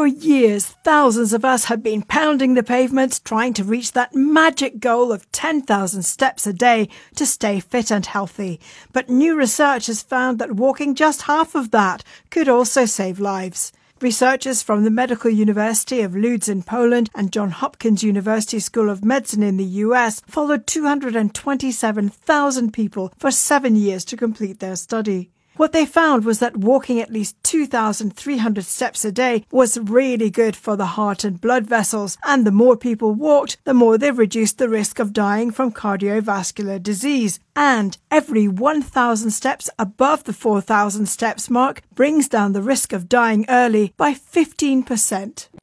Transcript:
For years, thousands of us have been pounding the pavements trying to reach that magic goal of 10,000 steps a day to stay fit and healthy. But new research has found that walking just half of that could also save lives. Researchers from the Medical University of Lodz in Poland and Johns Hopkins University School of Medicine in the US followed 227,000 people for seven years to complete their study. What they found was that walking at least 2,300 steps a day was really good for the heart and blood vessels, and the more people walked, the more they reduced the risk of dying from cardiovascular disease. And every 1,000 steps above the 4,000 steps mark brings down the risk of dying early by 15%.